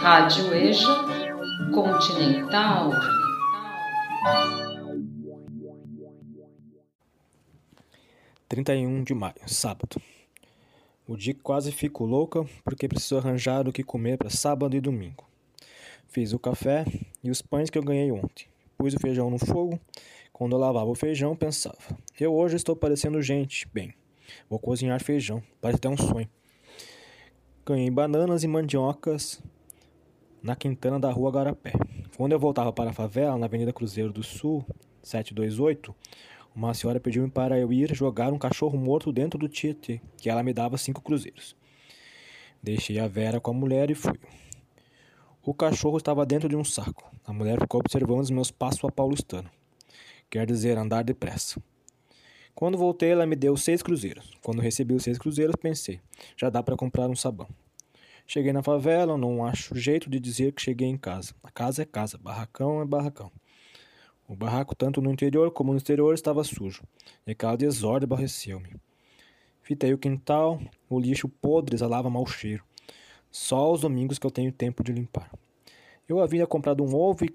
Rádio EJA Continental. Trinta e um de maio, sábado. O dia quase fico louca porque preciso arranjar o que comer para sábado e domingo. Fiz o café e os pães que eu ganhei ontem. Pus o feijão no fogo. Quando eu lavava o feijão, pensava: eu hoje estou parecendo gente. Bem, vou cozinhar feijão. Parece até um sonho. Ganhei bananas e mandiocas na quintana da rua Garapé. Quando eu voltava para a favela, na Avenida Cruzeiro do Sul, 728, uma senhora pediu-me para eu ir jogar um cachorro morto dentro do Tietê, que ela me dava cinco cruzeiros. Deixei a Vera com a mulher e fui. O cachorro estava dentro de um saco. A mulher ficou observando os meus passos a paulistano. Quer dizer, andar depressa. Quando voltei, ela me deu seis cruzeiros. Quando recebi os seis cruzeiros, pensei, já dá para comprar um sabão. Cheguei na favela, não acho jeito de dizer que cheguei em casa. A casa é casa, barracão é barracão. O barraco, tanto no interior como no exterior, estava sujo, e aquela desordem aborreceu-me. Fitei o quintal, o lixo podre exalava mau cheiro. Só aos domingos que eu tenho tempo de limpar. Eu havia comprado um ovo e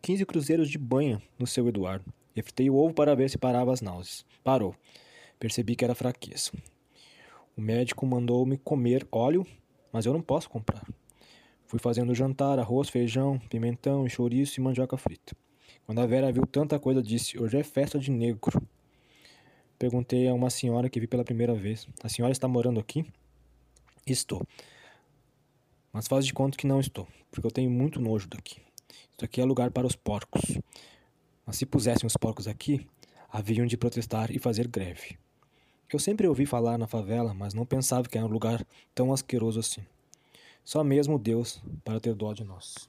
15 cruzeiros de banha no seu Eduardo. E fritei o ovo para ver se parava as náuseas. Parou. Percebi que era fraqueza. O médico mandou-me comer óleo mas eu não posso comprar. Fui fazendo jantar, arroz, feijão, pimentão, chouriço e mandioca frita. Quando a Vera viu tanta coisa, disse: Hoje é festa de negro. Perguntei a uma senhora que vi pela primeira vez: A senhora está morando aqui? Estou. Mas faz de conta que não estou, porque eu tenho muito nojo daqui. Isso aqui é lugar para os porcos. Mas se pusessem os porcos aqui, haviam de protestar e fazer greve. Eu sempre ouvi falar na favela, mas não pensava que era um lugar tão asqueroso assim. Só mesmo Deus para ter dó de nós.